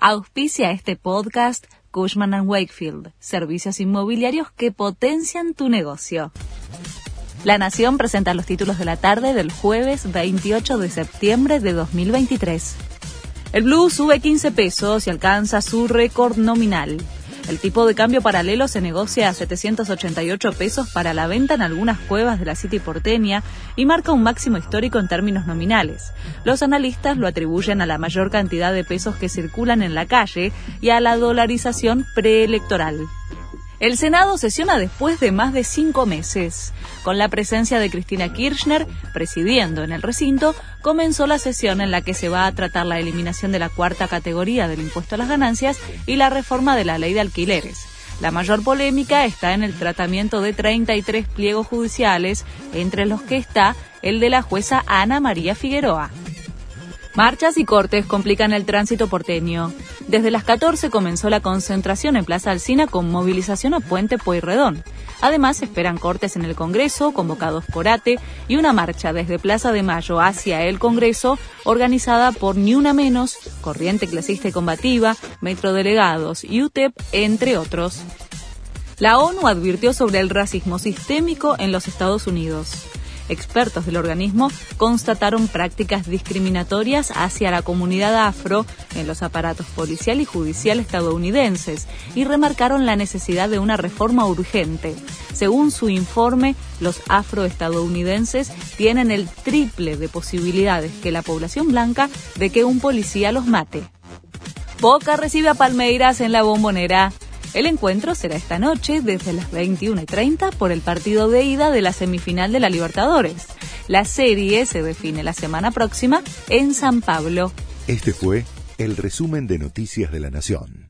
Auspicia este podcast Cushman ⁇ Wakefield, servicios inmobiliarios que potencian tu negocio. La Nación presenta los títulos de la tarde del jueves 28 de septiembre de 2023. El blue sube 15 pesos y alcanza su récord nominal. El tipo de cambio paralelo se negocia a 788 pesos para la venta en algunas cuevas de la City porteña y marca un máximo histórico en términos nominales. Los analistas lo atribuyen a la mayor cantidad de pesos que circulan en la calle y a la dolarización preelectoral. El Senado sesiona después de más de cinco meses. Con la presencia de Cristina Kirchner presidiendo en el recinto, comenzó la sesión en la que se va a tratar la eliminación de la cuarta categoría del impuesto a las ganancias y la reforma de la ley de alquileres. La mayor polémica está en el tratamiento de 33 pliegos judiciales, entre los que está el de la jueza Ana María Figueroa. Marchas y cortes complican el tránsito porteño. Desde las 14 comenzó la concentración en Plaza Alcina con movilización a Puente Pueyrredón. Además, esperan cortes en el Congreso, convocados por ATE, y una marcha desde Plaza de Mayo hacia el Congreso, organizada por Ni Una Menos, Corriente Clasista y Combativa, Metrodelegados y UTEP, entre otros. La ONU advirtió sobre el racismo sistémico en los Estados Unidos. Expertos del organismo constataron prácticas discriminatorias hacia la comunidad afro en los aparatos policial y judicial estadounidenses y remarcaron la necesidad de una reforma urgente. Según su informe, los afroestadounidenses tienen el triple de posibilidades que la población blanca de que un policía los mate. Boca recibe a Palmeiras en la bombonera. El encuentro será esta noche desde las 21.30 por el partido de ida de la semifinal de la Libertadores. La serie se define la semana próxima en San Pablo. Este fue el resumen de Noticias de la Nación.